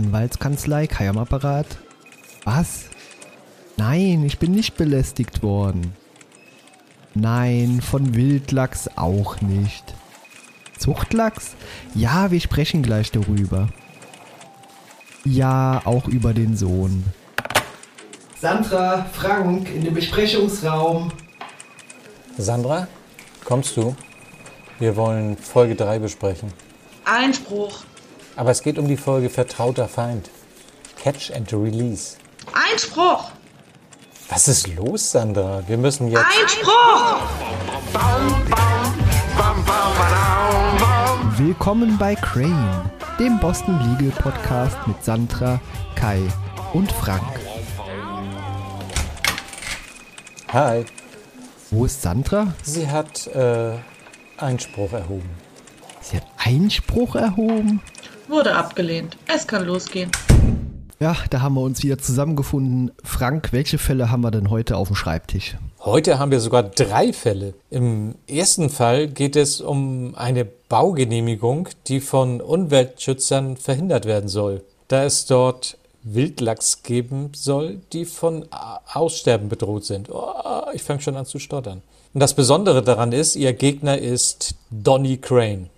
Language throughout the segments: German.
Anwaltskanzlei, Kai am Apparat. Was? Nein, ich bin nicht belästigt worden. Nein, von Wildlachs auch nicht. Zuchtlachs? Ja, wir sprechen gleich darüber. Ja, auch über den Sohn. Sandra, Frank, in den Besprechungsraum. Sandra, kommst du? Wir wollen Folge 3 besprechen. Einspruch. Aber es geht um die Folge Vertrauter Feind. Catch and Release. Einspruch. Was ist los, Sandra? Wir müssen jetzt. Einspruch. Willkommen bei Crane, dem Boston Legal Podcast mit Sandra, Kai und Frank. Hi. Wo ist Sandra? Sie hat äh, Einspruch erhoben. Sie hat Einspruch erhoben. Wurde abgelehnt. Es kann losgehen. Ja, da haben wir uns wieder zusammengefunden. Frank, welche Fälle haben wir denn heute auf dem Schreibtisch? Heute haben wir sogar drei Fälle. Im ersten Fall geht es um eine Baugenehmigung, die von Umweltschützern verhindert werden soll, da es dort Wildlachs geben soll, die von Aussterben bedroht sind. Oh, ich fange schon an zu stottern. Und das Besondere daran ist, ihr Gegner ist Donny Crane.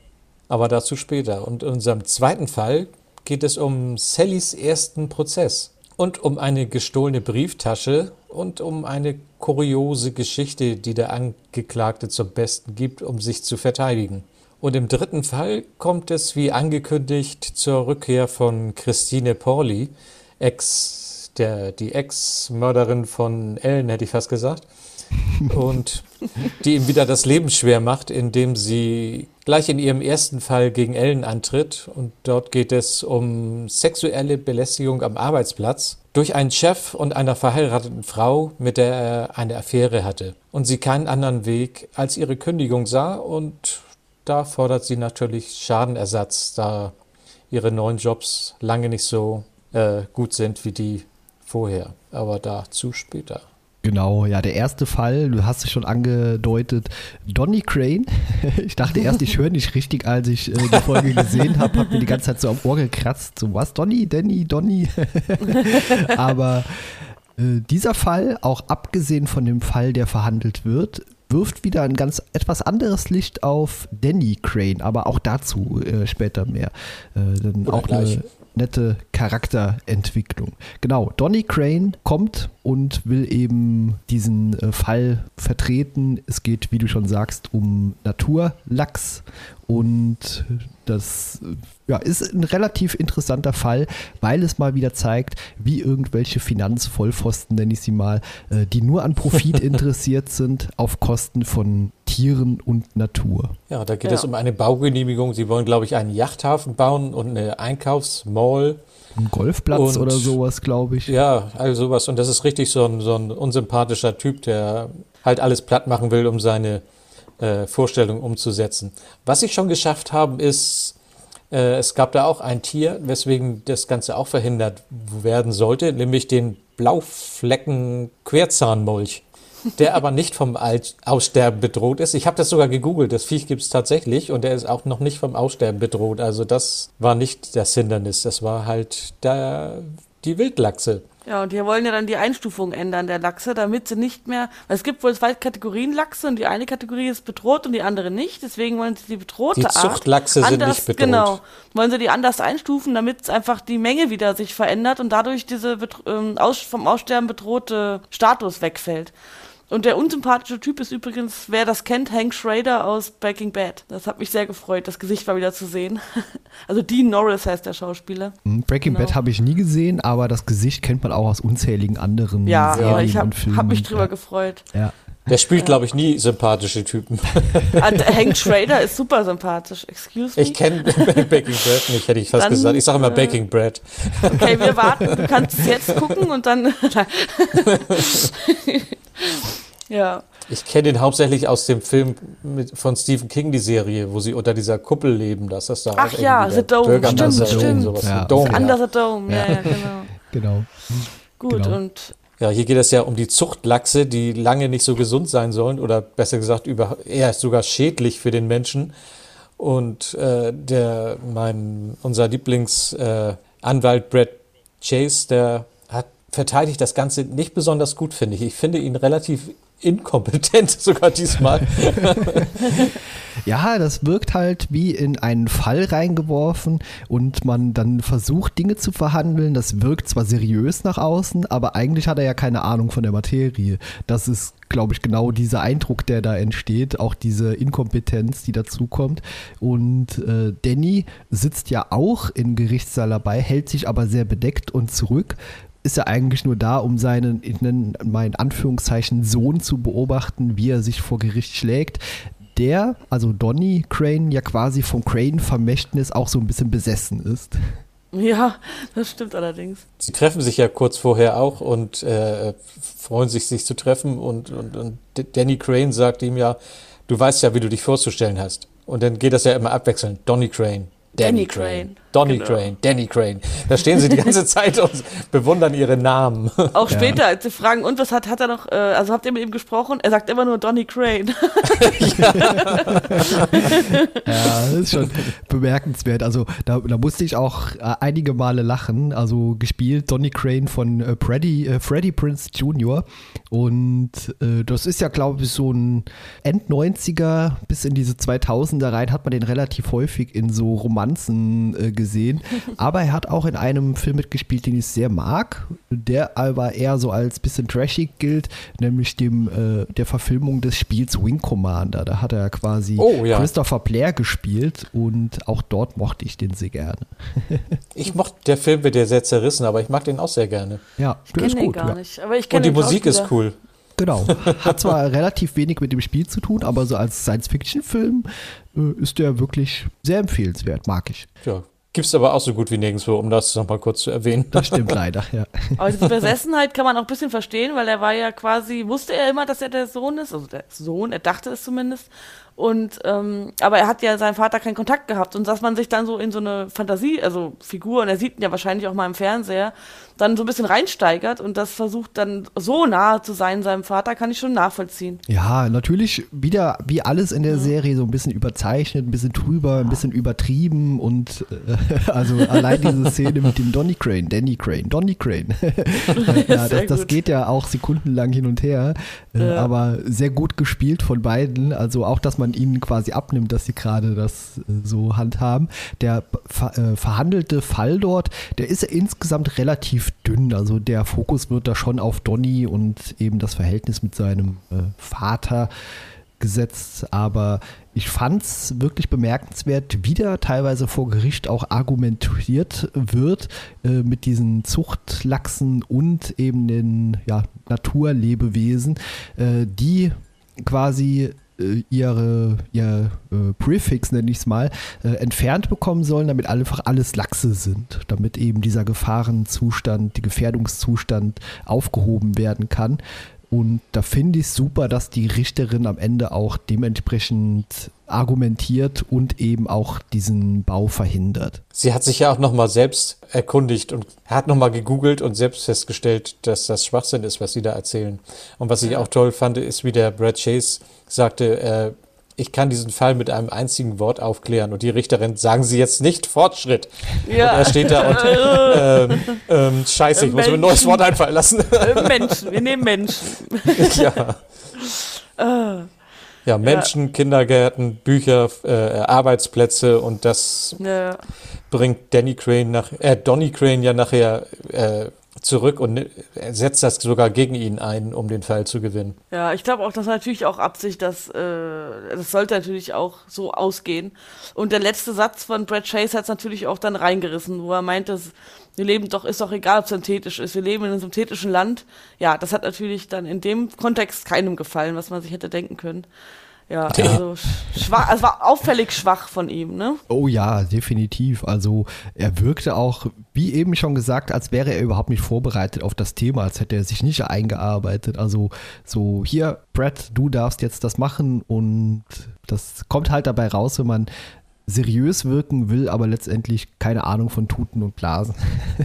Aber dazu später. Und in unserem zweiten Fall geht es um Sallys ersten Prozess und um eine gestohlene Brieftasche und um eine kuriose Geschichte, die der Angeklagte zum Besten gibt, um sich zu verteidigen. Und im dritten Fall kommt es wie angekündigt zur Rückkehr von Christine Porley, Ex, der, die Ex-Mörderin von Ellen, hätte ich fast gesagt und die ihm wieder das Leben schwer macht, indem sie gleich in ihrem ersten Fall gegen Ellen antritt. Und dort geht es um sexuelle Belästigung am Arbeitsplatz durch einen Chef und einer verheirateten Frau, mit der er eine Affäre hatte. Und sie keinen anderen Weg als ihre Kündigung sah. Und da fordert sie natürlich Schadenersatz, da ihre neuen Jobs lange nicht so äh, gut sind wie die vorher. Aber dazu später. Genau, ja, der erste Fall, du hast es schon angedeutet, Donny Crane. Ich dachte erst, ich höre nicht richtig, als ich äh, die Folge gesehen habe, habe mir die ganze Zeit so am Ohr gekratzt, so was, Donny, Danny, Donny. Aber äh, dieser Fall, auch abgesehen von dem Fall, der verhandelt wird, wirft wieder ein ganz etwas anderes Licht auf Danny Crane, aber auch dazu äh, später mehr. Äh, dann auch gleich. eine nette Charakterentwicklung. Genau, Donny Crane kommt und will eben diesen äh, Fall vertreten. Es geht, wie du schon sagst, um Naturlachs und das ja, ist ein relativ interessanter Fall, weil es mal wieder zeigt, wie irgendwelche Finanzvollpfosten, nenne ich sie mal, äh, die nur an Profit interessiert sind, auf Kosten von Tieren und Natur. Ja, da geht ja. es um eine Baugenehmigung. Sie wollen, glaube ich, einen Yachthafen bauen und eine Einkaufsmall. Ein Golfplatz und, oder sowas, glaube ich. Ja, also sowas. Und das ist richtig so ein, so ein unsympathischer Typ, der halt alles platt machen will, um seine äh, Vorstellung umzusetzen. Was sie schon geschafft haben, ist, es gab da auch ein Tier, weswegen das Ganze auch verhindert werden sollte, nämlich den Blauflecken-Querzahnmolch, der aber nicht vom Aussterben bedroht ist. Ich habe das sogar gegoogelt, das Viech gibt es tatsächlich und der ist auch noch nicht vom Aussterben bedroht. Also das war nicht das Hindernis, das war halt der, die Wildlachse. Ja, und die wollen ja dann die Einstufung ändern der Lachse, damit sie nicht mehr, weil es gibt wohl zwei Kategorien Lachse und die eine Kategorie ist bedroht und die andere nicht, deswegen wollen sie die bedrohte die Art. Die Zuchtlachse sind nicht bedroht. Genau, wollen sie die anders einstufen, damit einfach die Menge wieder sich verändert und dadurch diese ähm, aus, vom Aussterben bedrohte Status wegfällt. Und der unsympathische Typ ist übrigens, wer das kennt, Hank Schrader aus Breaking Bad. Das hat mich sehr gefreut, das Gesicht mal wieder zu sehen. also Dean Norris heißt der Schauspieler. Hm, Breaking genau. Bad habe ich nie gesehen, aber das Gesicht kennt man auch aus unzähligen anderen ja, Serien ja, ich hab, und Filmen. habe mich drüber ja. gefreut. Ja. Der spielt, glaube ich, nie sympathische Typen. Ah, Hank Schrader ist super sympathisch. Excuse me. Ich kenne Baking Bread nicht, hätte ich fast dann, gesagt. Ich sage immer äh, Baking Bread. Okay, wir warten. Du kannst es jetzt gucken und dann. Ja. Ich kenne ihn hauptsächlich aus dem Film mit, von Stephen King, die Serie, wo sie unter dieser Kuppel leben. Das ist da Ach ja, The Dome. Stimmt, stimmt. stimmt. Sowas ja. Dome, Under the Dome, ja, ja, genau. genau. Gut, genau. und ja, hier geht es ja um die Zuchtlachse, die lange nicht so gesund sein sollen oder besser gesagt über, eher sogar schädlich für den Menschen. Und äh, der, mein, unser Lieblings äh, Brad Chase, der verteidigt das Ganze nicht besonders gut, finde ich. Ich finde ihn relativ inkompetent sogar diesmal. ja, das wirkt halt wie in einen Fall reingeworfen und man dann versucht, Dinge zu verhandeln. Das wirkt zwar seriös nach außen, aber eigentlich hat er ja keine Ahnung von der Materie. Das ist, glaube ich, genau dieser Eindruck, der da entsteht, auch diese Inkompetenz, die dazukommt. Und äh, Danny sitzt ja auch im Gerichtssaal dabei, hält sich aber sehr bedeckt und zurück ist er eigentlich nur da, um seinen, in meinen Anführungszeichen, Sohn zu beobachten, wie er sich vor Gericht schlägt. Der, also Donny Crane, ja quasi vom Crane-Vermächtnis auch so ein bisschen besessen ist. Ja, das stimmt allerdings. Sie treffen sich ja kurz vorher auch und äh, freuen sich, sich zu treffen. Und, und, und Danny Crane sagt ihm ja, du weißt ja, wie du dich vorzustellen hast. Und dann geht das ja immer abwechselnd. Donny Crane, Danny, Danny Crane. Crane. Donny genau. Crane, Danny Crane. Da stehen sie die ganze Zeit und bewundern ihre Namen. Auch später, als sie fragen, und was hat, hat er noch, äh, also habt ihr mit ihm gesprochen? Er sagt immer nur Donny Crane. ja. ja, das ist schon bemerkenswert. Also da, da musste ich auch äh, einige Male lachen. Also gespielt Donny Crane von äh, Freddy, äh, Freddie Prince Jr. Und äh, das ist ja, glaube ich, so ein End-90er bis in diese 2000er rein hat man den relativ häufig in so Romanzen äh, gesehen. Aber er hat auch in einem Film mitgespielt, den ich sehr mag, der aber eher so als bisschen trashig gilt, nämlich dem äh, der Verfilmung des Spiels Wing Commander. Da hat er quasi oh, ja. Christopher Blair gespielt und auch dort mochte ich den sehr gerne. ich mochte, der Film wird ja sehr zerrissen, aber ich mag den auch sehr gerne. Ja, ich kenne den gar ja. nicht. Aber ich und die Musik ist cool. Genau. Hat zwar relativ wenig mit dem Spiel zu tun, aber so als Science-Fiction-Film äh, ist der wirklich sehr empfehlenswert, mag ich. Ja, Gibt es aber auch so gut wie nirgendwo, um das nochmal kurz zu erwähnen. Das stimmt leider, ja. Aber diese Besessenheit kann man auch ein bisschen verstehen, weil er war ja quasi, wusste er immer, dass er der Sohn ist, also der Sohn, er dachte es zumindest. Und ähm, aber er hat ja seinem Vater keinen Kontakt gehabt und dass man sich dann so in so eine Fantasie, also Figur, und er sieht ihn ja wahrscheinlich auch mal im Fernseher, dann so ein bisschen reinsteigert und das versucht dann so nahe zu sein seinem Vater, kann ich schon nachvollziehen. Ja, natürlich wieder wie alles in der mhm. Serie so ein bisschen überzeichnet, ein bisschen drüber, ein bisschen übertrieben und äh, also allein diese Szene mit dem Donny Crane, Danny Crane, Donny Crane. ja, das, das geht ja auch sekundenlang hin und her, äh, ja. aber sehr gut gespielt von beiden. Also auch, dass man man ihnen quasi abnimmt, dass sie gerade das äh, so handhaben. Der ver äh, verhandelte Fall dort, der ist insgesamt relativ dünn. Also der Fokus wird da schon auf Donny und eben das Verhältnis mit seinem äh, Vater gesetzt, aber ich fand es wirklich bemerkenswert, wie da teilweise vor Gericht auch argumentiert wird äh, mit diesen Zuchtlachsen und eben den ja, Naturlebewesen, äh, die quasi ihre, ihr äh, Prefix, nenne ich es mal, äh, entfernt bekommen sollen, damit einfach alles Lachse sind, damit eben dieser Gefahrenzustand, die Gefährdungszustand aufgehoben werden kann. Und da finde ich es super, dass die Richterin am Ende auch dementsprechend argumentiert und eben auch diesen Bau verhindert. Sie hat sich ja auch nochmal selbst erkundigt und hat nochmal gegoogelt und selbst festgestellt, dass das Schwachsinn ist, was sie da erzählen. Und was ich auch toll fand, ist, wie der Brad Chase sagte, äh, ich kann diesen Fall mit einem einzigen Wort aufklären. Und die Richterin, sagen Sie jetzt nicht Fortschritt. Ja. Und er steht da und, ähm, ähm, scheiße, ich muss mir ein neues Wort einfallen lassen. Äh, Menschen, wir nehmen Menschen. ja. Ah. Ja, Menschen, ja. Kindergärten, Bücher, äh, Arbeitsplätze und das ja. bringt Danny Crane nach, äh, Donny Crane ja nachher äh, zurück und setzt das sogar gegen ihn ein, um den Fall zu gewinnen. Ja, ich glaube auch, das ist natürlich auch Absicht, dass äh, das sollte natürlich auch so ausgehen. Und der letzte Satz von Brad Chase hat es natürlich auch dann reingerissen, wo er meint, dass wir leben doch, ist doch egal, ob es synthetisch ist, wir leben in einem synthetischen Land. Ja, das hat natürlich dann in dem Kontext keinem gefallen, was man sich hätte denken können. Ja, also schwach, also war auffällig schwach von ihm, ne? Oh ja, definitiv. Also er wirkte auch, wie eben schon gesagt, als wäre er überhaupt nicht vorbereitet auf das Thema, als hätte er sich nicht eingearbeitet. Also so, hier, Brad, du darfst jetzt das machen und das kommt halt dabei raus, wenn man seriös wirken will, aber letztendlich keine Ahnung von Tuten und Blasen.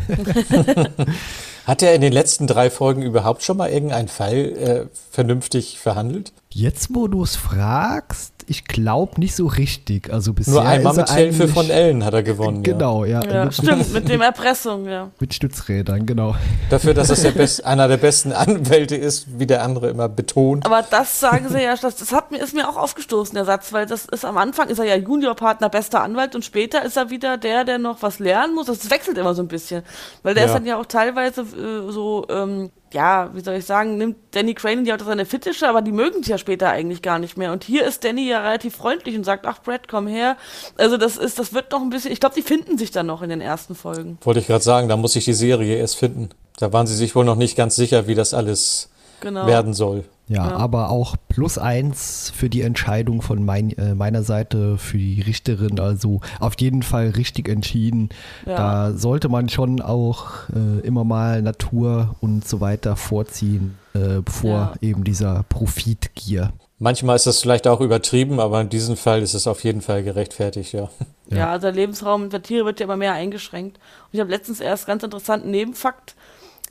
Hat er in den letzten drei Folgen überhaupt schon mal irgendeinen Fall äh, vernünftig verhandelt? Jetzt, wo du es fragst, ich glaube nicht so richtig. Also bisher Nur einmal ist er mit Hilfe von Ellen hat er gewonnen. Genau, ja. Ja, mit, stimmt, mit dem Erpressung, ja. mit Stützrädern, genau. Ja. Dafür, dass es der best, einer der besten Anwälte ist, wie der andere immer betont. Aber das sagen sie ja, das, das hat mir, ist mir auch aufgestoßen, der Satz, weil das ist am Anfang ist er ja Juniorpartner, bester Anwalt und später ist er wieder der, der noch was lernen muss. Das wechselt immer so ein bisschen. Weil der Ja. ist dann ja auch teilweise äh, so, ähm, ja, wie soll ich sagen, nimmt Danny Crane ja auch seine Fittiche, aber die mögen es ja später eigentlich gar nicht mehr. Und hier ist Danny ja relativ freundlich und sagt, ach Brad, komm her. Also das ist, das wird noch ein bisschen, ich glaube, die finden sich dann noch in den ersten Folgen. Wollte ich gerade sagen, da muss ich die Serie erst finden. Da waren sie sich wohl noch nicht ganz sicher, wie das alles Genau. werden soll. Ja, Ja. aber auch plus eins für die Entscheidung von mein, äh, meiner Seite für die Richterin. Also auf jeden Fall richtig entschieden. Ja. Da sollte man schon auch äh, immer mal Natur und so weiter vorziehen, äh, bevor Ja. eben dieser Profitgier. Manchmal ist das vielleicht auch übertrieben, aber in diesem Fall ist es auf jeden Fall gerechtfertigt, ja. Ja, also der Lebensraum der Tiere wird ja immer mehr eingeschränkt. Und ich habe letztens erst ganz interessanten Nebenfakt,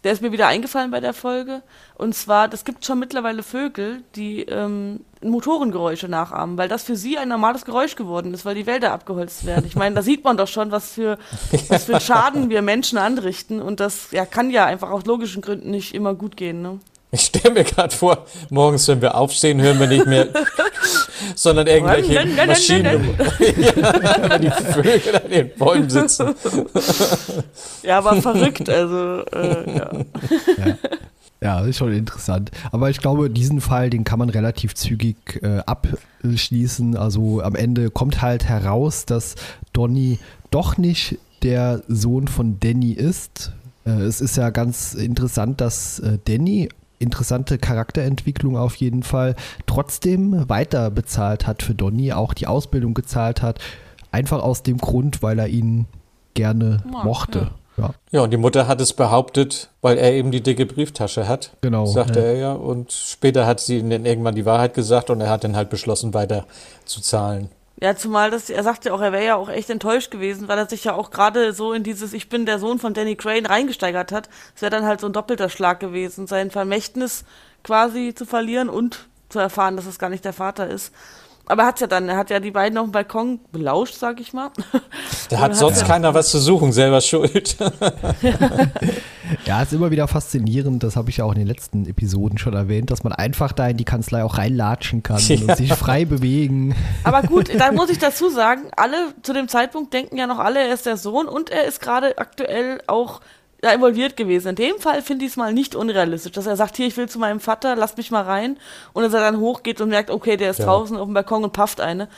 der ist mir wieder eingefallen bei der Folge. Und zwar, es gibt schon mittlerweile Vögel, die ähm, Motorengeräusche nachahmen, weil das für sie ein normales Geräusch geworden ist, weil die Wälder abgeholzt werden. Ich meine, da sieht man doch schon, was für, was für Schaden wir Menschen anrichten. Und das ja, kann ja einfach aus logischen Gründen nicht immer gut gehen. Ne? Ich stelle mir gerade vor, morgens, wenn wir aufstehen, hören wir nicht mehr, sondern irgendwelche Maschinen, ja, wenn die Vögel an den Bäumen sitzen. Ja, aber verrückt, also äh, ja. Ja, ist schon interessant. Aber ich glaube, diesen Fall, den kann man relativ zügig äh, abschließen. Also am Ende kommt halt heraus, dass Donny doch nicht der Sohn von Danny ist. Äh, es ist ja ganz interessant, dass äh, Danny interessante Charakterentwicklung auf jeden Fall trotzdem weiter bezahlt hat für Donny, auch die Ausbildung gezahlt hat. Einfach aus dem Grund, weil er ihn gerne Mag, mochte. Ja. Ja, und die Mutter hat es behauptet, weil er eben die dicke Brieftasche hat. Genau, Sagte ja. er ja. Und später hat sie ihm dann irgendwann die Wahrheit gesagt und er hat dann halt beschlossen, weiter zu zahlen. Ja, zumal das, er sagt ja auch, er wäre ja auch echt enttäuscht gewesen, weil er sich ja auch gerade so in dieses Ich bin der Sohn von Danny Crane reingesteigert hat. Es wäre dann halt so ein doppelter Schlag gewesen, sein Vermächtnis quasi zu verlieren und zu erfahren, dass es gar nicht der Vater ist. Aber er hat's ja dann, er hat ja die beiden auf dem Balkon belauscht, sag ich mal. Da hat sonst ja- keiner was zu suchen, selber schuld. Ja, ist immer wieder faszinierend, das habe ich ja auch in den letzten Episoden schon erwähnt, dass man einfach da in die Kanzlei auch reinlatschen kann Ja. und sich frei bewegen. Aber gut, da muss ich dazu sagen, alle zu dem Zeitpunkt denken ja noch alle, er ist der Sohn und er ist gerade aktuell auch da involviert gewesen. In dem Fall finde ich es mal nicht unrealistisch, dass er sagt, hier, ich will zu meinem Vater, lasst mich mal rein. Und dass er dann hochgeht und merkt, okay, der ist Ja. draußen auf dem Balkon und pafft eine.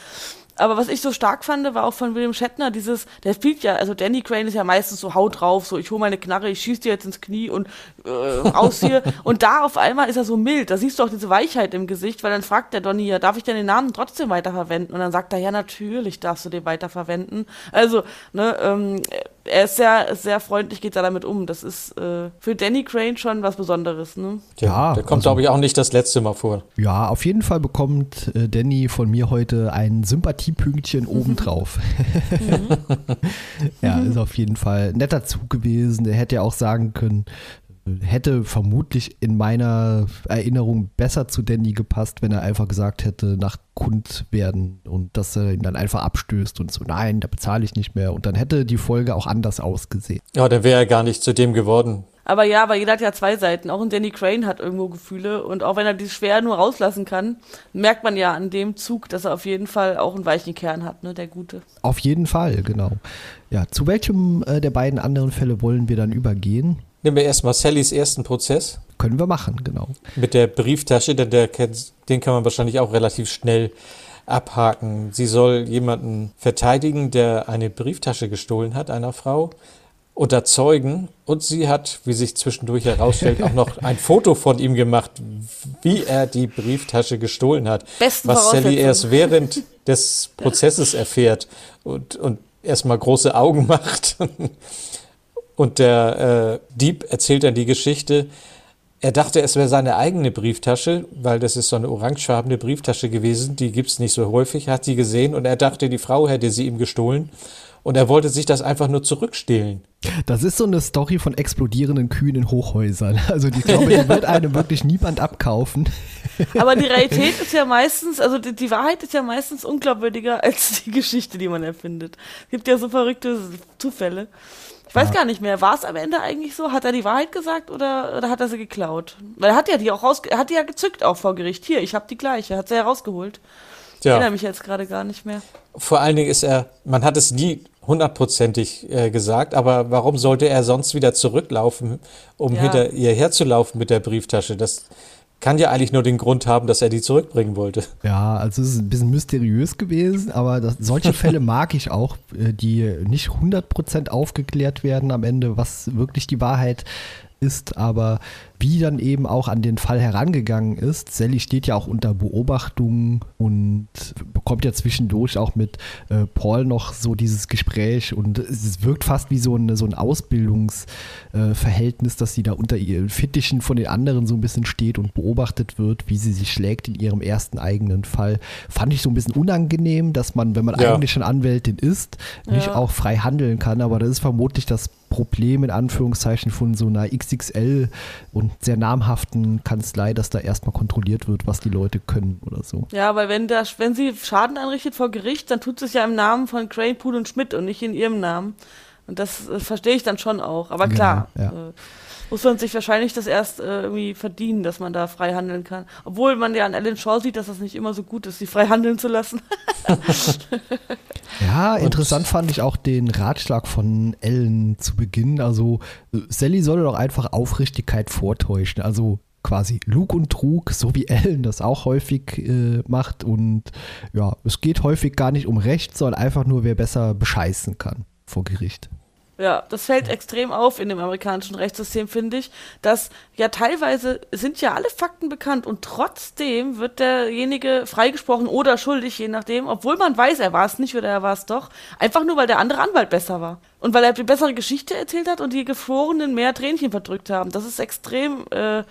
Aber was ich so stark fand, war auch von William Shatner dieses, der spielt ja, also Danny Crane ist ja meistens so haut drauf, so ich hole meine Knarre, ich schieß dir jetzt ins Knie und äh, raus hier. und da auf einmal ist er so mild, da siehst du auch diese Weichheit im Gesicht, weil dann fragt der Donny ja, darf ich denn den Namen trotzdem weiterverwenden? Und dann sagt er, ja natürlich darfst du den weiterverwenden. Also, ne, ähm, er ist sehr, sehr freundlich, geht er damit um. Das ist äh, für Danny Crane schon was Besonderes, ne? Ja, der kommt, also- glaube ich, auch nicht das letzte Mal vor. Ja, auf jeden Fall bekommt äh, Danny von mir heute ein Sympathiepünktchen obendrauf. ja, ist auf jeden Fall ein netter Zug gewesen. Der hätte ja auch sagen können, hätte vermutlich in meiner Erinnerung besser zu Danny gepasst, wenn er einfach gesagt hätte, nach Kund werden und dass er ihn dann einfach abstößt und so, nein, da bezahle ich nicht mehr. Und dann hätte die Folge auch anders ausgesehen. Ja, dann wäre er gar nicht zu dem geworden. Aber ja, aber jeder hat ja zwei Seiten. Auch ein Danny Crane hat irgendwo Gefühle. Und auch wenn er die schwer nur rauslassen kann, merkt man ja an dem Zug, dass er auf jeden Fall auch einen weichen Kern hat, ne, der Gute. Auf jeden Fall, genau. Ja, zu welchem äh, der beiden anderen Fälle wollen wir dann übergehen? Nehmen wir erstmal Sallys ersten Prozess Können wir machen, genau. mit der Brieftasche, denn der, den kann man wahrscheinlich auch relativ schnell abhaken. Sie soll jemanden verteidigen, der eine Brieftasche gestohlen hat, einer Frau, unter Zeugen. Und sie hat, wie sich zwischendurch herausstellt, auch noch ein Foto von ihm gemacht, wie er die Brieftasche gestohlen hat. Besten was Sally erst während des Prozesses erfährt und, und erstmal große Augen macht. Und der äh, Dieb erzählt dann die Geschichte. Er dachte, es wäre seine eigene Brieftasche, weil das ist so eine orangefarbene Brieftasche gewesen. Die gibt's nicht so häufig, hat sie gesehen und er dachte, die Frau hätte sie ihm gestohlen. Und er wollte sich das einfach nur zurückstehlen. Das ist so eine Story von explodierenden Kühen in Hochhäusern. Also ich glaube, die wird einem wirklich niemand abkaufen. Aber die Realität ist ja meistens, also die, die, Wahrheit ist ja meistens unglaubwürdiger als die Geschichte, die man erfindet. Es gibt ja so verrückte Zufälle. Ich weiß ja. gar nicht mehr, war es am Ende eigentlich so? Hat er die Wahrheit gesagt oder, oder hat er sie geklaut? Weil er hat ja die auch raus, er hat die ja gezückt auch vor Gericht. Hier, ich habe die gleiche, hat sie herausgeholt. Ich ja. erinnere mich jetzt gerade gar nicht mehr. Vor allen Dingen ist er, man hat es nie hundertprozentig äh, gesagt, aber warum sollte er sonst wieder zurücklaufen, um ja. hinter ihr herzulaufen mit der Brieftasche? Das kann ja eigentlich nur den Grund haben, dass er die zurückbringen wollte. Ja, also es ist ein bisschen mysteriös gewesen, aber das, solche Fälle mag ich auch, äh, die nicht 100% aufgeklärt werden am Ende, was wirklich die Wahrheit ist, aber wie dann eben auch an den Fall herangegangen ist. Sally steht ja auch unter Beobachtung und bekommt ja zwischendurch auch mit äh, Paul noch so dieses Gespräch und es wirkt fast wie so, eine, so ein Ausbildungsverhältnis, äh, dass sie da unter ihren Fittichen von den anderen so ein bisschen steht und beobachtet wird, wie sie sich schlägt in ihrem ersten eigenen Fall. Fand ich so ein bisschen unangenehm, dass man, wenn man ja. eigentlich schon Anwältin ist, nicht ja. auch frei handeln kann, aber das ist vermutlich das Problem in Anführungszeichen von so einer XXL und sehr namhaften Kanzlei, dass da erstmal kontrolliert wird, was die Leute können oder so. Ja, weil wenn, das, wenn sie Schaden anrichtet vor Gericht, dann tut sie es ja im Namen von Crane, Pool und Schmidt und nicht in ihrem Namen. Und das äh, verstehe ich dann schon auch. Aber klar, genau, ja. äh, muss man sich wahrscheinlich das erst äh, irgendwie verdienen, dass man da frei handeln kann. Obwohl man ja an Ellen Shaw sieht, dass das nicht immer so gut ist, sie frei handeln zu lassen. ja, interessant fand ich auch den Ratschlag von Ellen zu Beginn. Also Sally solle doch einfach Aufrichtigkeit vortäuschen. Also quasi Lug und Trug, so wie Ellen das auch häufig äh, macht. Und ja, es geht häufig gar nicht um Recht, sondern einfach nur, wer besser bescheißen kann vor Gericht. Ja, das fällt extrem auf in dem amerikanischen Rechtssystem, finde ich, dass ja teilweise sind ja alle Fakten bekannt und trotzdem wird derjenige freigesprochen oder schuldig, je nachdem, obwohl man weiß, er war es nicht oder er war es doch, einfach nur, weil der andere Anwalt besser war. Und weil er die bessere Geschichte erzählt hat und die Gefrorenen mehr Tränchen verdrückt haben. Das ist extrem äh,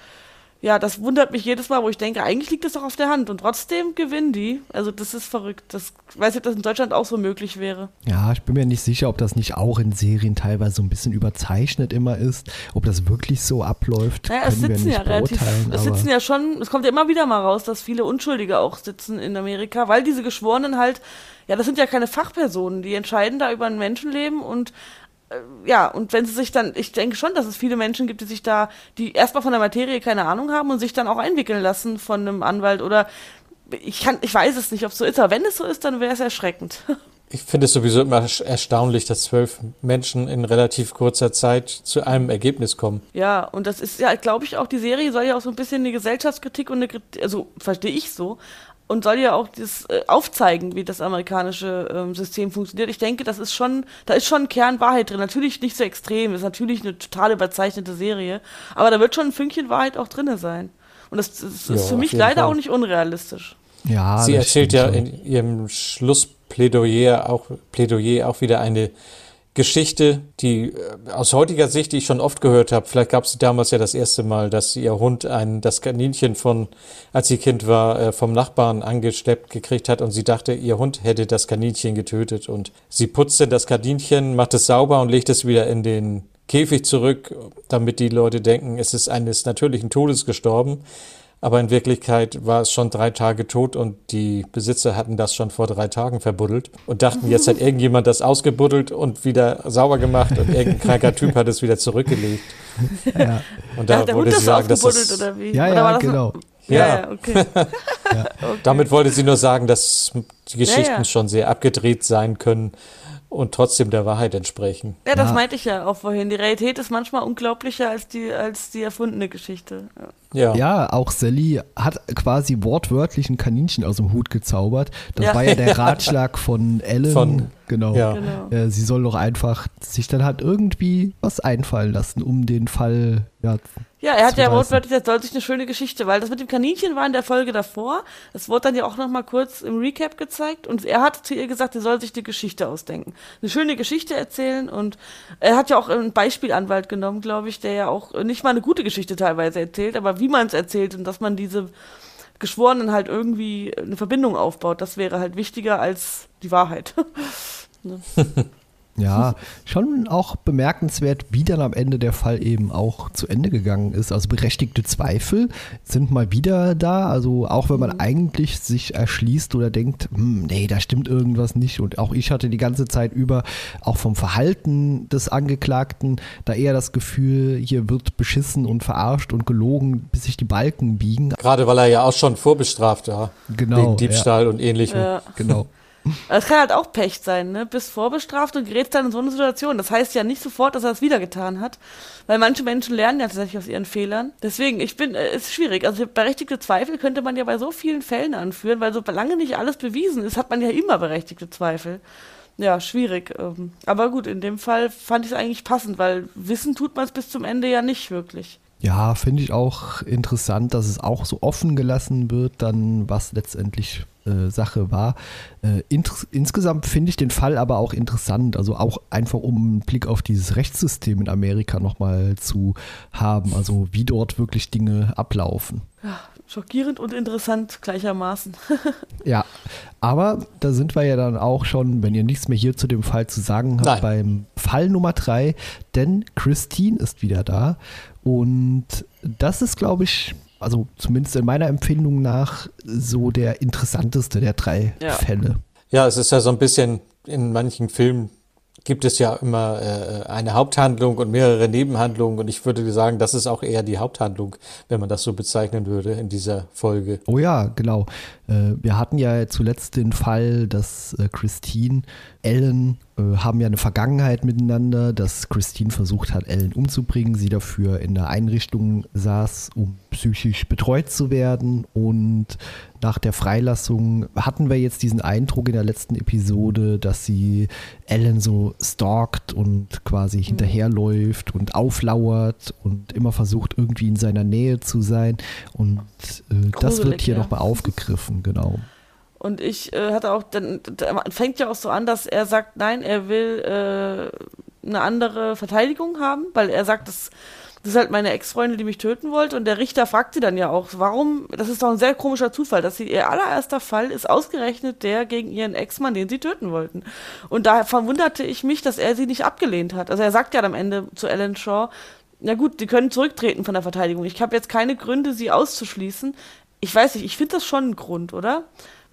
ja, das wundert mich jedes Mal, wo ich denke, eigentlich liegt das doch auf der Hand und trotzdem gewinnen die. Also das ist verrückt. Das ich weiß nicht, ob das in Deutschland auch so möglich wäre. Ja, ich bin mir nicht sicher, ob das nicht auch in Serien teilweise so ein bisschen überzeichnet immer ist, ob das wirklich so abläuft. Naja, es sitzen ja relativ, es sitzen ja schon, es kommt ja immer wieder mal raus, dass viele Unschuldige auch sitzen in Amerika, weil diese Geschworenen halt, ja, das sind ja keine Fachpersonen, die entscheiden da über ein Menschenleben und ja, und wenn sie sich dann, ich denke schon, dass es viele Menschen gibt, die sich da, die erstmal von der Materie keine Ahnung haben und sich dann auch einwickeln lassen von einem Anwalt oder ich kann, ich weiß es nicht, ob es so ist, aber wenn es so ist, dann wäre es erschreckend. Ich finde es sowieso immer erstaunlich, dass zwölf Menschen in relativ kurzer Zeit zu einem Ergebnis kommen. Ja, und das ist ja, glaube ich, auch die Serie soll ja auch so ein bisschen eine Gesellschaftskritik und eine, also verstehe ich so, und soll ja auch das äh, aufzeigen, wie das amerikanische ähm, System funktioniert. Ich denke, das ist schon, da ist schon Kernwahrheit drin. Natürlich nicht so extrem, ist natürlich eine total überzeichnete Serie, aber da wird schon ein Fünkchen Wahrheit auch drin sein. Und das, das ja, ist für mich leider Fall. auch nicht unrealistisch. Ja, Sie erzählt ja in ihrem Schlussplädoyer auch, Plädoyer auch wieder eine Geschichte, die äh, aus heutiger Sicht, die ich schon oft gehört habe, vielleicht gab es damals ja das erste Mal, dass ihr Hund ein, das Kaninchen von, als sie Kind war, äh, vom Nachbarn angesteppt gekriegt hat und sie dachte, ihr Hund hätte das Kaninchen getötet und sie putzte das Kaninchen, macht es sauber und legt es wieder in den Käfig zurück, damit die Leute denken, es ist eines natürlichen Todes gestorben. Aber in Wirklichkeit war es schon drei Tage tot und die Besitzer hatten das schon vor drei Tagen verbuddelt und dachten, jetzt hat irgendjemand das ausgebuddelt und wieder sauber gemacht und irgendein kranker Typ hat es wieder zurückgelegt. Ja. Und da wollte sie sagen, dass es, oder wie? Ja, ja, genau. Ja, ja, okay. ja. Okay. Damit wollte sie nur sagen, dass die Geschichten ja, schon sehr abgedreht sein können und trotzdem der Wahrheit entsprechen. Ja, das ja. meinte ich ja auch vorhin. Die Realität ist manchmal unglaublicher als die, als die erfundene Geschichte. Ja. ja, auch Sally hat quasi wortwörtlich ein Kaninchen aus dem Hut gezaubert. Das ja. war ja der Ratschlag von Ellen. Von, genau. Ja. genau. Äh, sie soll doch einfach sich dann halt irgendwie was einfallen lassen, um den Fall ja, ja, er hat ja wortwörtlich, das soll sich eine schöne Geschichte, weil das mit dem Kaninchen war in der Folge davor. Es wurde dann ja auch noch mal kurz im Recap gezeigt und er hat zu ihr gesagt, er soll sich die Geschichte ausdenken. Eine schöne Geschichte erzählen und er hat ja auch einen Beispielanwalt genommen, glaube ich, der ja auch nicht mal eine gute Geschichte teilweise erzählt, wie man es erzählt und dass man diese Geschworenen halt irgendwie eine Verbindung aufbaut, das wäre halt wichtiger als die Wahrheit. ne? Ja, schon auch bemerkenswert, wie dann am Ende der Fall eben auch zu Ende gegangen ist. Also berechtigte Zweifel sind mal wieder da. Also auch wenn man Mhm. eigentlich sich erschließt oder denkt, hm, nee, da stimmt irgendwas nicht. Und auch ich hatte die ganze Zeit über, auch vom Verhalten des Angeklagten, da eher das Gefühl, hier wird beschissen und verarscht und gelogen, bis sich die Balken biegen. Gerade weil er ja auch schon vorbestraft war. Genau, Wegen Diebstahl und ähnlichem. Ja. Genau. Es kann halt auch Pech sein, ne? Bist vorbestraft und gerätst dann in so eine Situation. Das heißt ja nicht sofort, dass er es wieder getan hat, weil manche Menschen lernen ja tatsächlich aus ihren Fehlern. Deswegen, ich bin, äh, ist schwierig. Also berechtigte Zweifel könnte man ja bei so vielen Fällen anführen, weil solange nicht alles bewiesen ist, hat man ja immer berechtigte Zweifel. Ja, schwierig. ähm. Aber gut, in dem Fall fand ich es eigentlich passend, weil wissen tut man es bis zum Ende ja nicht wirklich. Ja, finde ich auch interessant, dass es auch so offen gelassen wird, dann was letztendlich äh, Sache war. Äh, insgesamt finde ich den Fall aber auch interessant, also auch einfach um einen Blick auf dieses Rechtssystem in Amerika nochmal zu haben, also wie dort wirklich Dinge ablaufen. Ja, schockierend und interessant gleichermaßen. Ja, aber da sind wir ja dann auch schon, wenn ihr nichts mehr hier zu dem Fall zu sagen habt, Nein. beim Fall Nummer drei, denn Christine ist wieder da und das ist, glaube ich, also zumindest in meiner Empfindung nach so der interessanteste der drei Ja. Fälle. Ja, es ist ja so ein bisschen, in manchen Filmen gibt es ja immer äh, eine Haupthandlung und mehrere Nebenhandlungen und ich würde sagen, das ist auch eher die Haupthandlung, wenn man das so bezeichnen würde in dieser Folge. Oh ja, genau. Äh, wir hatten ja zuletzt den Fall, dass äh, Christine, Ellen haben ja eine Vergangenheit miteinander, dass Christine versucht hat, Ellen umzubringen, sie dafür in der Einrichtung saß, um psychisch betreut zu werden. Und nach der Freilassung hatten wir jetzt diesen Eindruck in der letzten Episode, dass sie Ellen so stalkt und quasi hinterherläuft und auflauert und immer versucht, irgendwie in seiner Nähe zu sein. Und äh, das wird hier ja. nochmal aufgegriffen, genau. Und ich äh, hatte auch, dann fängt ja auch so an, dass er sagt, nein, er will äh, eine andere Verteidigung haben, weil er sagt, das, das ist halt meine Ex-Freundin, die mich töten wollte. Und der Richter fragt sie dann ja auch, warum, das ist doch ein sehr komischer Zufall, dass sie, ihr allererster Fall ist ausgerechnet der gegen ihren Ex-Mann, den sie töten wollten. Und da verwunderte ich mich, dass er sie nicht abgelehnt hat. Also er sagt ja am Ende zu Ellen Shaw, na gut, sie können zurücktreten von der Verteidigung. Ich habe jetzt keine Gründe, sie auszuschließen. Ich weiß nicht, ich finde das schon ein Grund, oder?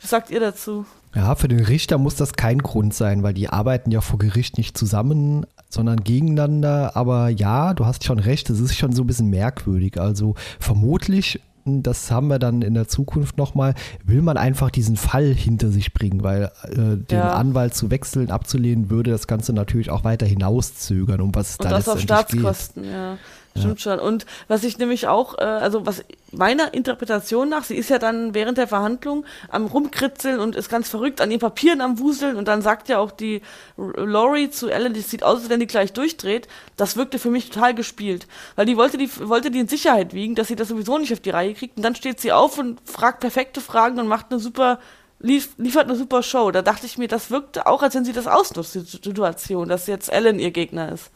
Was sagt ihr dazu? Ja, für den Richter muss das kein Grund sein, weil die arbeiten ja vor Gericht nicht zusammen, sondern gegeneinander. Aber ja, du hast schon recht, es ist schon so ein bisschen merkwürdig. Also vermutlich, das haben wir dann in der Zukunft nochmal, will man einfach diesen Fall hinter sich bringen, weil äh, den Ja. Anwalt zu wechseln, abzulehnen, würde das Ganze natürlich auch weiter hinauszögern, um was es Und da das auf letztendlich geht. Staatskosten, ja. Stimmt schon. Und was ich nämlich auch, äh, also was meiner Interpretation nach, sie ist ja dann während der Verhandlung am rumkritzeln und ist ganz verrückt an ihren Papieren am Wuseln und dann sagt ja auch die Laurie zu Ellen, das sieht aus, als wenn die gleich durchdreht. Das wirkte für mich total gespielt. Weil die wollte die, wollte die in Sicherheit wiegen, dass sie das sowieso nicht auf die Reihe kriegt. Und dann steht sie auf und fragt perfekte Fragen und macht eine super lief, liefert eine super Show. Da dachte ich mir, das wirkte auch, als wenn sie das ausnutzt, die Situation, dass jetzt Ellen ihr Gegner ist.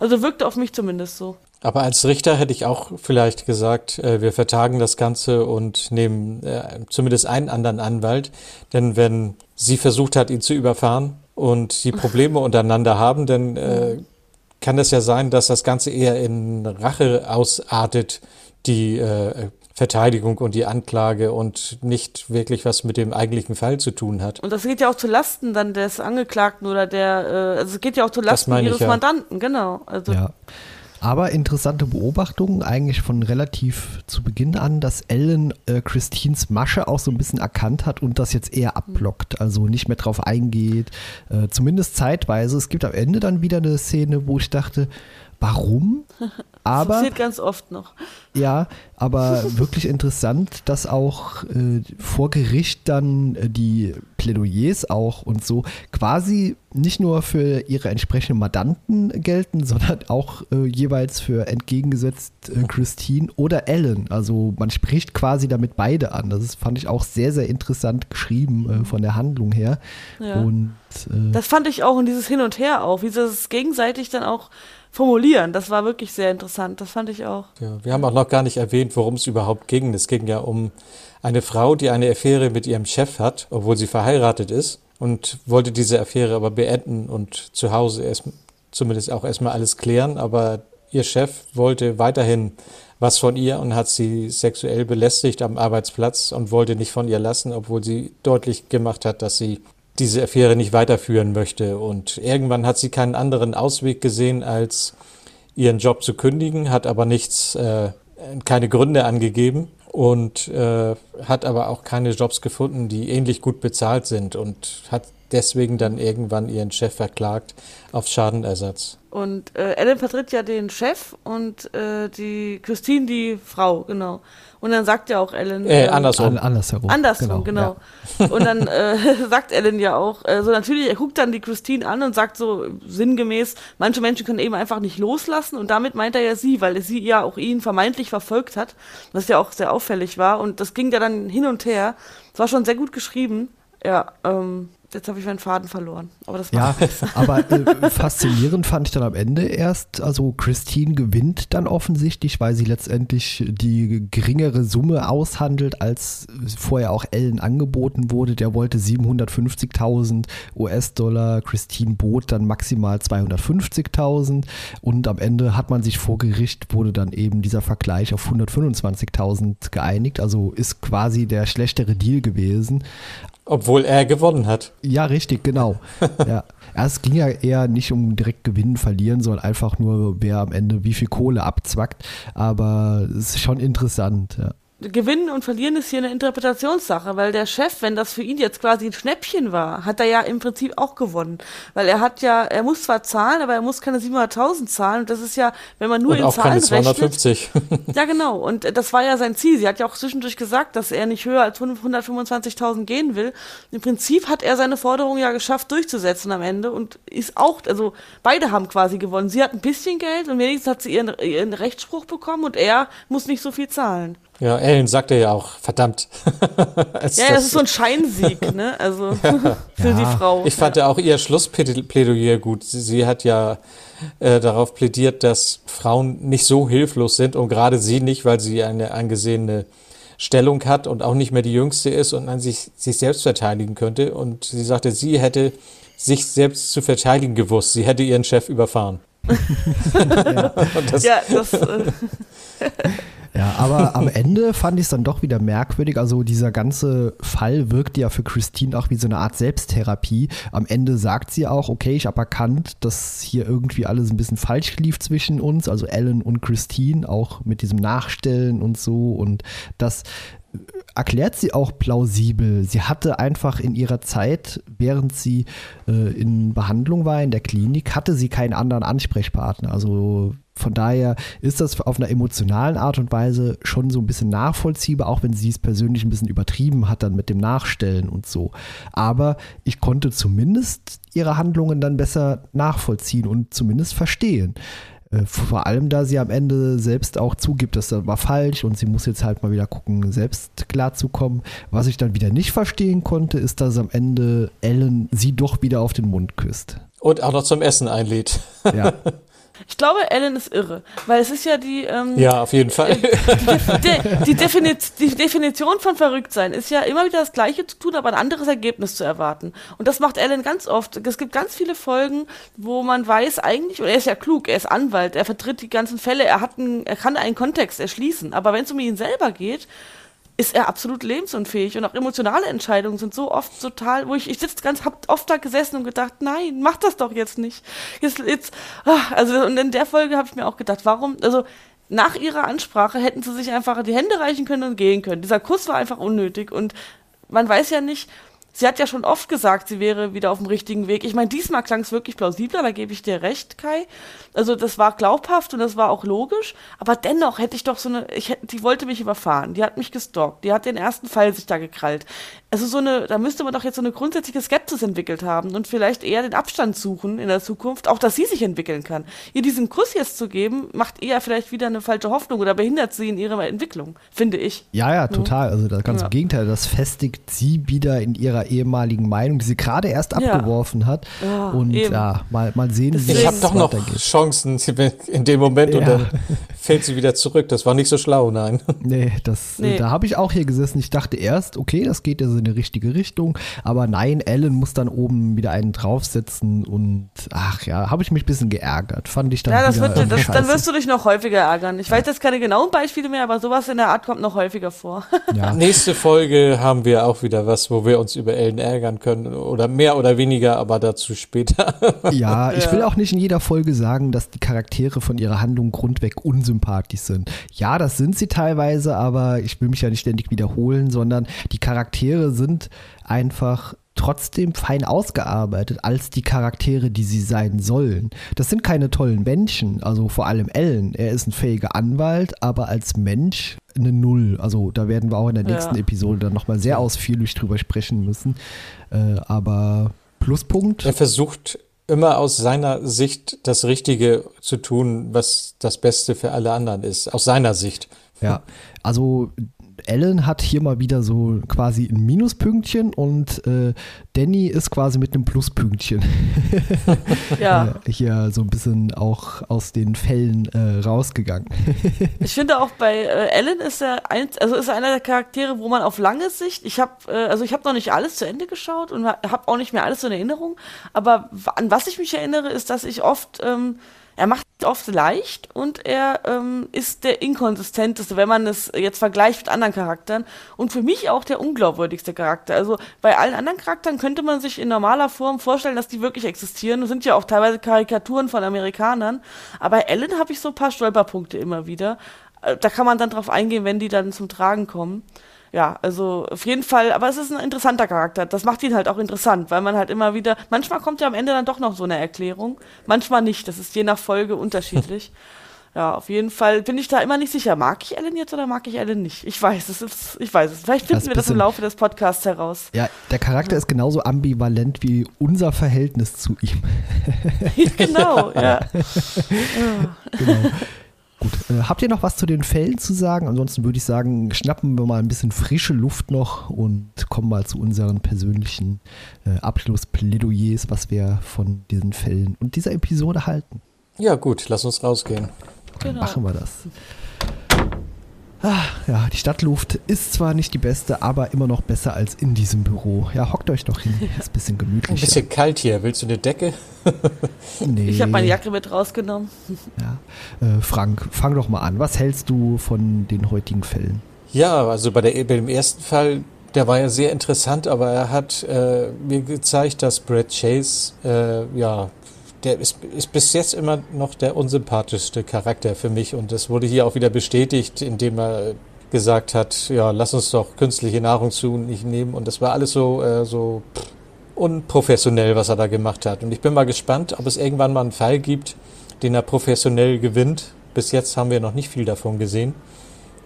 Also wirkte auf mich zumindest so. Aber als Richter hätte ich auch vielleicht gesagt, äh, wir vertagen das Ganze und nehmen äh, zumindest einen anderen Anwalt. Denn wenn sie versucht hat, ihn zu überfahren und die Probleme untereinander haben, dann äh, kann es ja sein, dass das Ganze eher in Rache ausartet, die äh, Verteidigung und die Anklage und nicht wirklich was mit dem eigentlichen Fall zu tun hat. Und das geht ja auch zu Lasten dann des Angeklagten oder der, äh, also es geht ja auch zu Lasten ihres ja. Mandanten, genau. Also Ja. Aber interessante Beobachtung eigentlich von relativ zu Beginn an, dass Ellen äh, Christines Masche auch so ein bisschen erkannt hat und das jetzt eher abblockt, also nicht mehr drauf eingeht, äh, zumindest zeitweise. Es gibt am Ende dann wieder eine Szene, wo ich dachte, warum? das Aber passiert ganz oft noch. ja, aber wirklich interessant, dass auch äh, vor Gericht dann äh, die Plädoyers auch und so quasi nicht nur für ihre entsprechenden Mandanten gelten, sondern auch äh, jeweils für entgegengesetzt äh, Christine oder Ellen. Also man spricht quasi damit beide an. Das ist, fand ich auch sehr, sehr interessant geschrieben äh, von der Handlung her. Ja. Und Das fand ich auch und dieses Hin und Her auch, wie sie es gegenseitig dann auch formulieren. Das war wirklich sehr interessant. Das fand ich auch. Ja, wir haben auch noch gar nicht erwähnt, worum es überhaupt ging. Es ging ja um eine Frau, die eine Affäre mit ihrem Chef hat, obwohl sie verheiratet ist. und wollte diese Affäre aber beenden und zu Hause erst, zumindest auch erstmal alles klären. Aber ihr Chef wollte weiterhin was von ihr und hat sie sexuell belästigt am Arbeitsplatz und wollte nicht von ihr lassen, obwohl sie deutlich gemacht hat, dass sie diese Affäre nicht weiterführen möchte. Und irgendwann hat sie keinen anderen Ausweg gesehen, als ihren Job zu kündigen, hat aber nichts, äh, keine Gründe angegeben und äh, hat aber auch keine Jobs gefunden, die ähnlich gut bezahlt sind und hat deswegen dann irgendwann ihren Chef verklagt auf Schadenersatz. Und äh, Ellen vertritt ja den Chef und äh, die Christine die Frau, genau. Und dann sagt ja auch Ellen. Äh, ähm, andersrum. An, andersherum. Andersrum, genau. Und dann äh, sagt Ellen ja auch, äh, so natürlich, er guckt dann die Christine an und sagt so sinngemäß, manche Menschen können eben einfach nicht loslassen und damit meint er ja sie, weil sie ja auch ihn vermeintlich verfolgt hat, was ja auch sehr auffällig war und das ging ja dann hin und her. Es war schon sehr gut geschrieben. Ja, ähm, jetzt habe ich meinen Faden verloren. Aber das Ja, aber äh, faszinierend fand ich dann am Ende erst, also Christine gewinnt dann offensichtlich, weil sie letztendlich die geringere Summe aushandelt, als vorher auch Ellen angeboten wurde. Der wollte 750.000 US-Dollar, Christine bot dann maximal 250.000 und am Ende hat man sich vor Gericht, wurde dann eben dieser Vergleich auf 125.000 geeinigt, also ist quasi der schlechtere Deal gewesen. Obwohl er gewonnen hat. Ja, richtig, genau. ja. Es ging ja eher nicht um direkt gewinnen, verlieren, sondern einfach nur, wer am Ende wie viel Kohle abzwackt. Aber es ist schon interessant. Ja. Gewinnen und verlieren ist hier eine Interpretationssache, weil der Chef, wenn das für ihn jetzt quasi ein Schnäppchen war, hat er ja im Prinzip auch gewonnen. Weil er hat ja, er muss zwar zahlen, aber er muss keine 700.000 zahlen. Und das ist ja, wenn man nur und in auch keine Zahlen rechnet. 250. Ja, genau. Und das war ja sein Ziel. Sie hat ja auch zwischendurch gesagt, dass er nicht höher als 125.000 gehen will. Im Prinzip hat er seine Forderung ja geschafft durchzusetzen am Ende und ist auch, also beide haben quasi gewonnen. Sie hat ein bisschen Geld und wenigstens hat sie ihren, ihren Rechtsspruch bekommen und er muss nicht so viel zahlen. Ja, Ellen sagte ja auch, verdammt. Als Ja, das ist so ein Scheinsieg, ne? Also für Ja. die Frau. Ich fand ja auch ihr Schlussplädoyer gut. Sie, sie hat ja äh, darauf plädiert, dass Frauen nicht so hilflos sind und gerade sie nicht, weil sie eine angesehene Stellung hat und auch nicht mehr die Jüngste ist und an sich, sich selbst verteidigen könnte. Und sie sagte, sie hätte sich selbst zu verteidigen gewusst. Sie hätte ihren Chef überfahren. Und das, ja, das, äh, Ja, aber am Ende fand ich es dann doch wieder merkwürdig. Also dieser ganze Fall wirkt ja für Christine auch wie so eine Art Selbsttherapie. Am Ende sagt sie auch, okay, ich habe erkannt, dass hier irgendwie alles ein bisschen falsch lief zwischen uns, also Ellen und Christine, auch mit diesem Nachstellen und so. Und das erklärt sie auch plausibel. Sie hatte einfach in ihrer Zeit, während sie äh, in Behandlung war in der Klinik, hatte sie keinen anderen Ansprechpartner. Also von daher ist das auf einer emotionalen Art und Weise schon so ein bisschen nachvollziehbar, auch wenn sie es persönlich ein bisschen übertrieben hat dann mit dem Nachstellen und so. Aber ich konnte zumindest ihre Handlungen dann besser nachvollziehen und zumindest verstehen. Äh, Vor allem, da sie am Ende selbst auch zugibt, dass das war falsch und sie muss jetzt halt mal wieder gucken, selbst klarzukommen. Was ich dann wieder nicht verstehen konnte, ist, dass am Ende Ellen sie doch wieder auf den Mund küsst. und auch noch zum Essen einlädt. Ja, ich glaube, Ellen ist irre, weil es ist ja die, ähm, Ja, auf jeden Fall. De, die, Definiz, die Definition von Verrücktsein ist ja immer wieder das Gleiche zu tun, aber ein anderes Ergebnis zu erwarten. Und das macht Alan ganz oft. Es gibt ganz viele Folgen, wo man weiß eigentlich, und er ist ja klug, er ist Anwalt, er vertritt die ganzen Fälle, er, hat einen, er kann einen Kontext erschließen. Aber wenn es um ihn selber geht, ist er absolut lebensunfähig und auch emotionale Entscheidungen sind so oft total, wo ich, ich sitze ganz, hab oft da gesessen und gedacht, nein, mach das doch jetzt nicht. Jetzt, jetzt, ah, also und in der Folge habe ich mir auch gedacht, warum, also nach ihrer Ansprache hätten sie sich einfach die Hände reichen können und gehen können. Dieser Kuss war einfach unnötig und man weiß ja nicht, sie hat ja schon oft gesagt, sie wäre wieder auf dem richtigen Weg. Ich meine, diesmal klang es wirklich plausibler, da gebe ich dir recht, Kai. Also das war glaubhaft und das war auch logisch, aber dennoch hätte ich doch so eine, ich die wollte mich überfahren, die hat mich gestalkt, die hat den ersten Fall sich da gekrallt. Also so eine, da müsste man doch jetzt so eine grundsätzliche Skepsis entwickelt haben und vielleicht eher den Abstand suchen in der Zukunft, auch dass sie sich entwickeln kann. Ihr diesen Kuss jetzt zu geben, macht eher vielleicht wieder eine falsche Hoffnung oder behindert sie in ihrer Entwicklung, finde ich. ja, ja, total. Also das ganz Ja. im Gegenteil, das festigt sie wieder in ihrer ehemaligen Meinung, die sie gerade erst Ja. abgeworfen hat. Ja, und eben. ja, mal, mal sehen, wie Deswegen- Ich es habe doch noch weitergeht. Chancen in dem Moment und Ja. dann fällt sie wieder zurück. Das war nicht so schlau, nein. Nee, das, Nee. da habe ich auch hier gesessen. Ich dachte erst, okay, das geht ja so in die richtige Richtung. Aber nein, Ellen muss dann oben wieder einen draufsetzen und ach ja, habe ich mich ein bisschen geärgert. Fand ich dann Ja, das wieder wird, das, dann wirst du dich noch häufiger ärgern. Ich weiß jetzt keine genauen Beispiele mehr, aber sowas in der Art kommt noch häufiger vor. ja. Nächste Folge haben wir auch wieder was, wo wir uns über Ellen ärgern können. Oder mehr oder weniger, aber dazu später. Ja, ich Ja. will auch nicht in jeder Folge sagen, dass die Charaktere von ihrer Handlung grundweg unsympathisch sind. Ja, das sind sie teilweise, aber ich will mich ja nicht ständig wiederholen, sondern die Charaktere sind einfach trotzdem fein ausgearbeitet als die Charaktere, die sie sein sollen. Das sind keine tollen Menschen, also vor allem Ellen. Er ist ein fähiger Anwalt, aber als Mensch eine Null. Also da werden wir auch in der Ja. nächsten Episode dann nochmal sehr ausführlich drüber sprechen müssen. Äh, aber Pluspunkt. Er versucht immer aus seiner Sicht das Richtige zu tun, was das Beste für alle anderen ist. Aus seiner Sicht. Ja, also Ellen hat hier mal wieder so quasi ein Minuspünktchen und äh, Danny ist quasi mit einem Pluspünktchen Ja. äh, hier so ein bisschen auch aus den Fällen äh, rausgegangen. Ich finde auch bei äh, Ellen ist er ein, also ist er einer der Charaktere, wo man auf lange Sicht, ich habe äh, also ich habe noch nicht alles zu Ende geschaut und habe auch nicht mehr alles so in Erinnerung, aber an was ich mich erinnere, ist, dass ich oft ähm, er macht es oft leicht und er ähm, ist der inkonsistenteste, wenn man es jetzt vergleicht mit anderen Charakteren und für mich auch der unglaubwürdigste Charakter. Also bei allen anderen Charakteren könnte man sich in normaler Form vorstellen, dass die wirklich existieren. Das sind ja auch teilweise Karikaturen von Amerikanern. Aber bei Ellen habe ich so ein paar Stolperpunkte immer wieder. Äh, Da kann man dann drauf eingehen, wenn die dann zum Tragen kommen. Ja, also auf jeden Fall, aber es ist ein interessanter Charakter. Das macht ihn halt auch interessant, weil man halt immer wieder, manchmal kommt ja am Ende dann doch noch so eine Erklärung, manchmal nicht. Das ist je nach Folge unterschiedlich. Ja, auf jeden Fall bin ich da immer nicht sicher. Mag ich Ellen jetzt oder mag ich Ellen nicht? Ich weiß es. Ist, ich weiß es. Vielleicht finden Das wir das im Laufe des Podcasts heraus. Ja, der Charakter ist genauso ambivalent wie unser Verhältnis zu ihm. genau, ja. Genau. Gut, äh, habt ihr noch was zu den Fällen zu sagen? Ansonsten würde ich sagen, schnappen wir mal ein bisschen frische Luft noch und kommen mal zu unseren persönlichen äh, Abschlussplädoyers, was wir von diesen Fällen und dieser Episode halten. Ja, gut, lass uns rausgehen. Dann Genau. machen wir das. Ah, ja, die Stadtluft ist zwar nicht die beste, aber immer noch besser als in diesem Büro. Ja, hockt euch doch hin. Ist ein bisschen Ein gemütlich. bisschen kalt hier. Willst du eine Decke? Nee. Ich habe meine Jacke mit rausgenommen. Ja. Äh, Frank, fang doch mal an. Was hältst du von den heutigen Fällen? Ja, also bei, der, bei dem ersten Fall, der war ja sehr interessant, aber er hat äh, mir gezeigt, dass Brad Chase, äh, ja, der ist, ist bis jetzt immer noch der unsympathischste Charakter für mich und das wurde hier auch wieder bestätigt, indem er gesagt hat, ja, lass uns doch künstliche Nahrung zu nicht nehmen und das war alles so, äh, so unprofessionell, was er da gemacht hat. Und ich bin mal gespannt, ob es irgendwann mal einen Fall gibt, den er professionell gewinnt. Bis jetzt haben wir noch nicht viel davon gesehen.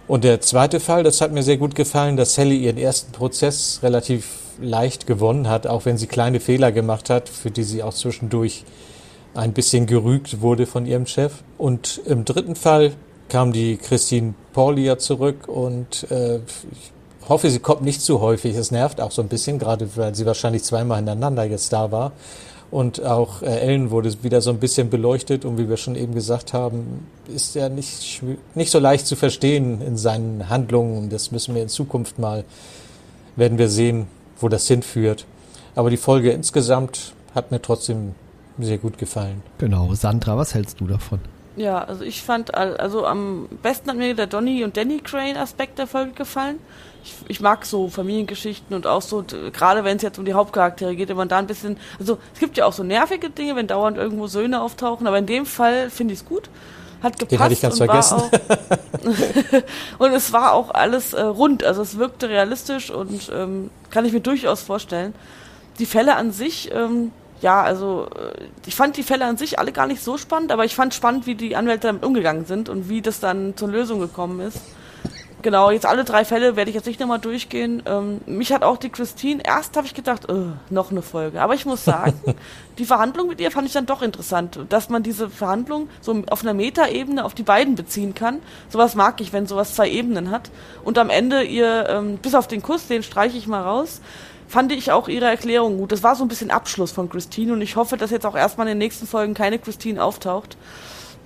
Und der zweite Fall, das hat mir sehr gut gefallen, dass Sally ihren ersten Prozess relativ leicht gewonnen hat, auch wenn sie kleine Fehler gemacht hat, für die sie auch zwischendurch ein bisschen gerügt wurde von ihrem Chef. Und im dritten Fall kam die Christine Paulia zurück und äh, ich hoffe, sie kommt nicht zu häufig. Es nervt auch so ein bisschen, gerade weil sie wahrscheinlich zweimal hintereinander jetzt da war. Und auch äh, Ellen wurde wieder so ein bisschen beleuchtet und wie wir schon eben gesagt haben, ist er nicht, nicht so leicht zu verstehen in seinen Handlungen. Das müssen wir in Zukunft mal, werden wir sehen, wo das hinführt. Aber die Folge insgesamt hat mir trotzdem sehr gut gefallen. Genau. Sandra, was hältst du davon? Ja, also ich fand, also am besten hat mir der Donny und Danny Crane Aspekt der Folge gefallen. Ich, ich mag so Familiengeschichten und auch so, gerade wenn es jetzt um die Hauptcharaktere geht, wenn man da ein bisschen, also es gibt ja auch so nervige Dinge, wenn dauernd irgendwo Söhne auftauchen, aber in dem Fall finde ich es gut. Hat gepasst. Den hatte ich ganz und vergessen. Auch, und es war auch alles äh, rund, also es wirkte realistisch und ähm, kann ich mir durchaus vorstellen. Die Fälle an sich, ähm, ja, also äh, ich fand die Fälle an sich alle gar nicht so spannend, aber ich fand spannend, wie die Anwälte damit umgegangen sind und wie das dann zur Lösung gekommen ist. Genau, jetzt alle drei Fälle werde ich jetzt nicht nochmal durchgehen. Ähm, mich hat auch die Christine, erst habe ich gedacht, äh, noch eine Folge. Aber ich muss sagen, die Verhandlung mit ihr fand ich dann doch interessant. Dass man diese Verhandlung so auf einer Metaebene auf die beiden beziehen kann. Sowas mag ich, wenn sowas zwei Ebenen hat. Und am Ende ihr, ähm, bis auf den Kuss, den streiche ich mal raus, fand ich auch ihre Erklärung gut. Das war so ein bisschen Abschluss von Christine und ich hoffe, dass jetzt auch erstmal in den nächsten Folgen keine Christine auftaucht.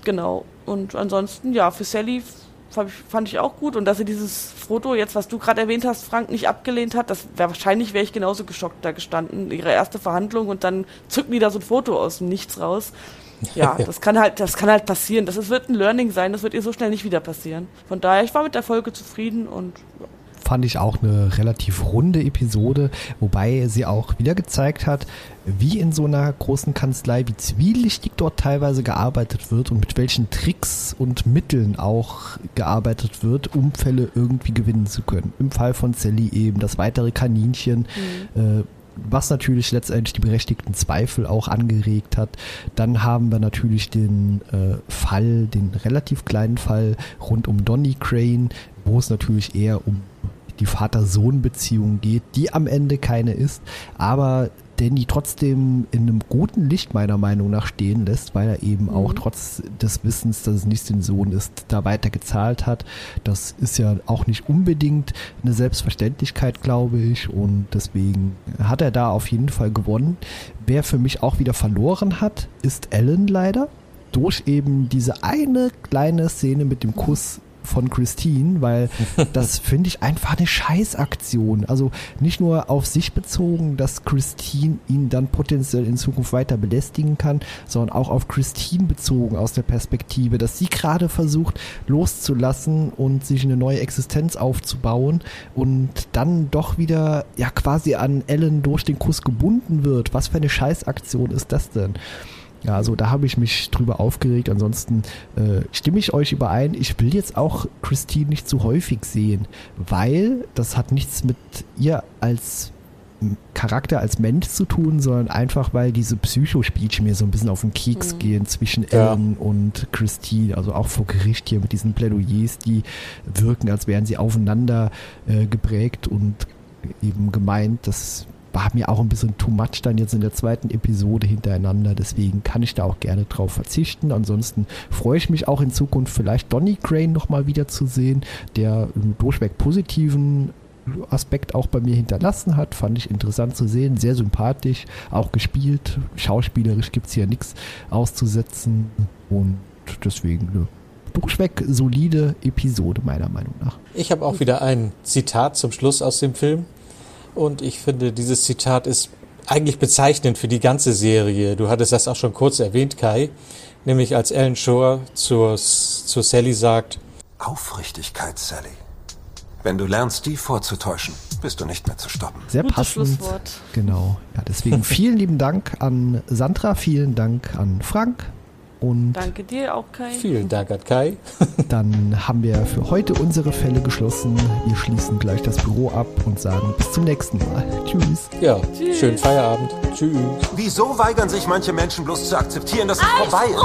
Genau. Und ansonsten, ja, für Sally fand ich auch gut. Und dass sie dieses Foto, jetzt was du gerade erwähnt hast, Frank, nicht abgelehnt hat, das wäre wahrscheinlich wäre ich genauso geschockt da gestanden. Ihre erste Verhandlung und dann zücken die da so ein Foto aus dem Nichts raus. Ja, das kann halt, das kann halt passieren. Das wird ein Learning sein, das wird ihr so schnell nicht wieder passieren. Von daher, ich war mit der Folge zufrieden und ja fand ich auch eine relativ runde Episode, wobei sie auch wieder gezeigt hat, wie in so einer großen Kanzlei, wie zwielichtig dort teilweise gearbeitet wird und mit welchen Tricks und Mitteln auch gearbeitet wird, um Fälle irgendwie gewinnen zu können. Im Fall von Sally eben das weitere Kaninchen, mhm. äh, was natürlich letztendlich die berechtigten Zweifel auch angeregt hat. Dann haben wir natürlich den äh, Fall, den relativ kleinen Fall rund um Donny Crane, wo es natürlich eher um die Vater-Sohn-Beziehung geht, die am Ende keine ist, aber Danny trotzdem in einem guten Licht meiner Meinung nach stehen lässt, weil er eben mhm. auch trotz des Wissens, dass es nicht sein Sohn ist, da weiter gezahlt hat. Das ist ja auch nicht unbedingt eine Selbstverständlichkeit, glaube ich, und deswegen hat er da auf jeden Fall gewonnen. Wer für mich auch wieder verloren hat, ist Ellen leider durch eben diese eine kleine Szene mit dem Kuss von Christine, weil das finde ich einfach eine Scheißaktion. Also nicht nur auf sich bezogen, dass Christine ihn dann potenziell in Zukunft weiter belästigen kann, sondern auch auf Christine bezogen aus der Perspektive, dass sie gerade versucht loszulassen und sich eine neue Existenz aufzubauen und dann doch wieder ja quasi an Ellen durch den Kuss gebunden wird. Was für eine Scheißaktion ist das denn? Ja, also da habe ich mich drüber aufgeregt. Ansonsten äh, stimme ich euch überein. Ich will jetzt auch Christine nicht zu häufig sehen, weil das hat nichts mit ihr als Charakter als Mensch zu tun, sondern einfach, weil diese Psychospielchen mir so ein bisschen auf den Keks mhm. gehen zwischen ja. Ellen und Christine, also auch vor Gericht hier mit diesen Plädoyers, die wirken, als wären sie aufeinander äh, geprägt und eben gemeint, dass war mir auch ein bisschen too much dann jetzt in der zweiten Episode hintereinander. Deswegen kann ich da auch gerne drauf verzichten. Ansonsten freue ich mich auch in Zukunft vielleicht Donny Crane nochmal wieder zu sehen, der einen durchweg positiven Aspekt auch bei mir hinterlassen hat. Fand ich interessant zu sehen, sehr sympathisch, auch gespielt. Schauspielerisch gibt es hier nichts auszusetzen und deswegen eine durchweg solide Episode meiner Meinung nach. Ich habe auch wieder ein Zitat zum Schluss aus dem Film. Und ich finde, dieses Zitat ist eigentlich bezeichnend für die ganze Serie. Du hattest das auch schon kurz erwähnt, Kai. Nämlich als Ellen Shore zur, zur Sally sagt, Aufrichtigkeit, Sally. Wenn du lernst, die vorzutäuschen, bist du nicht mehr zu stoppen. Sehr Gutes passend. Schlusswort. Genau. Ja, deswegen vielen lieben Dank an Sandra, vielen Dank an Frank, und Danke dir auch, Kai. Vielen Dank an Kai. dann haben wir für heute unsere Fälle geschlossen. Wir schließen gleich das Büro ab und sagen bis zum nächsten Mal. Tschüss. Ja, Tschüss. schönen Feierabend. Tschüss. Wieso weigern sich manche Menschen bloß zu akzeptieren, dass es vorbei ist?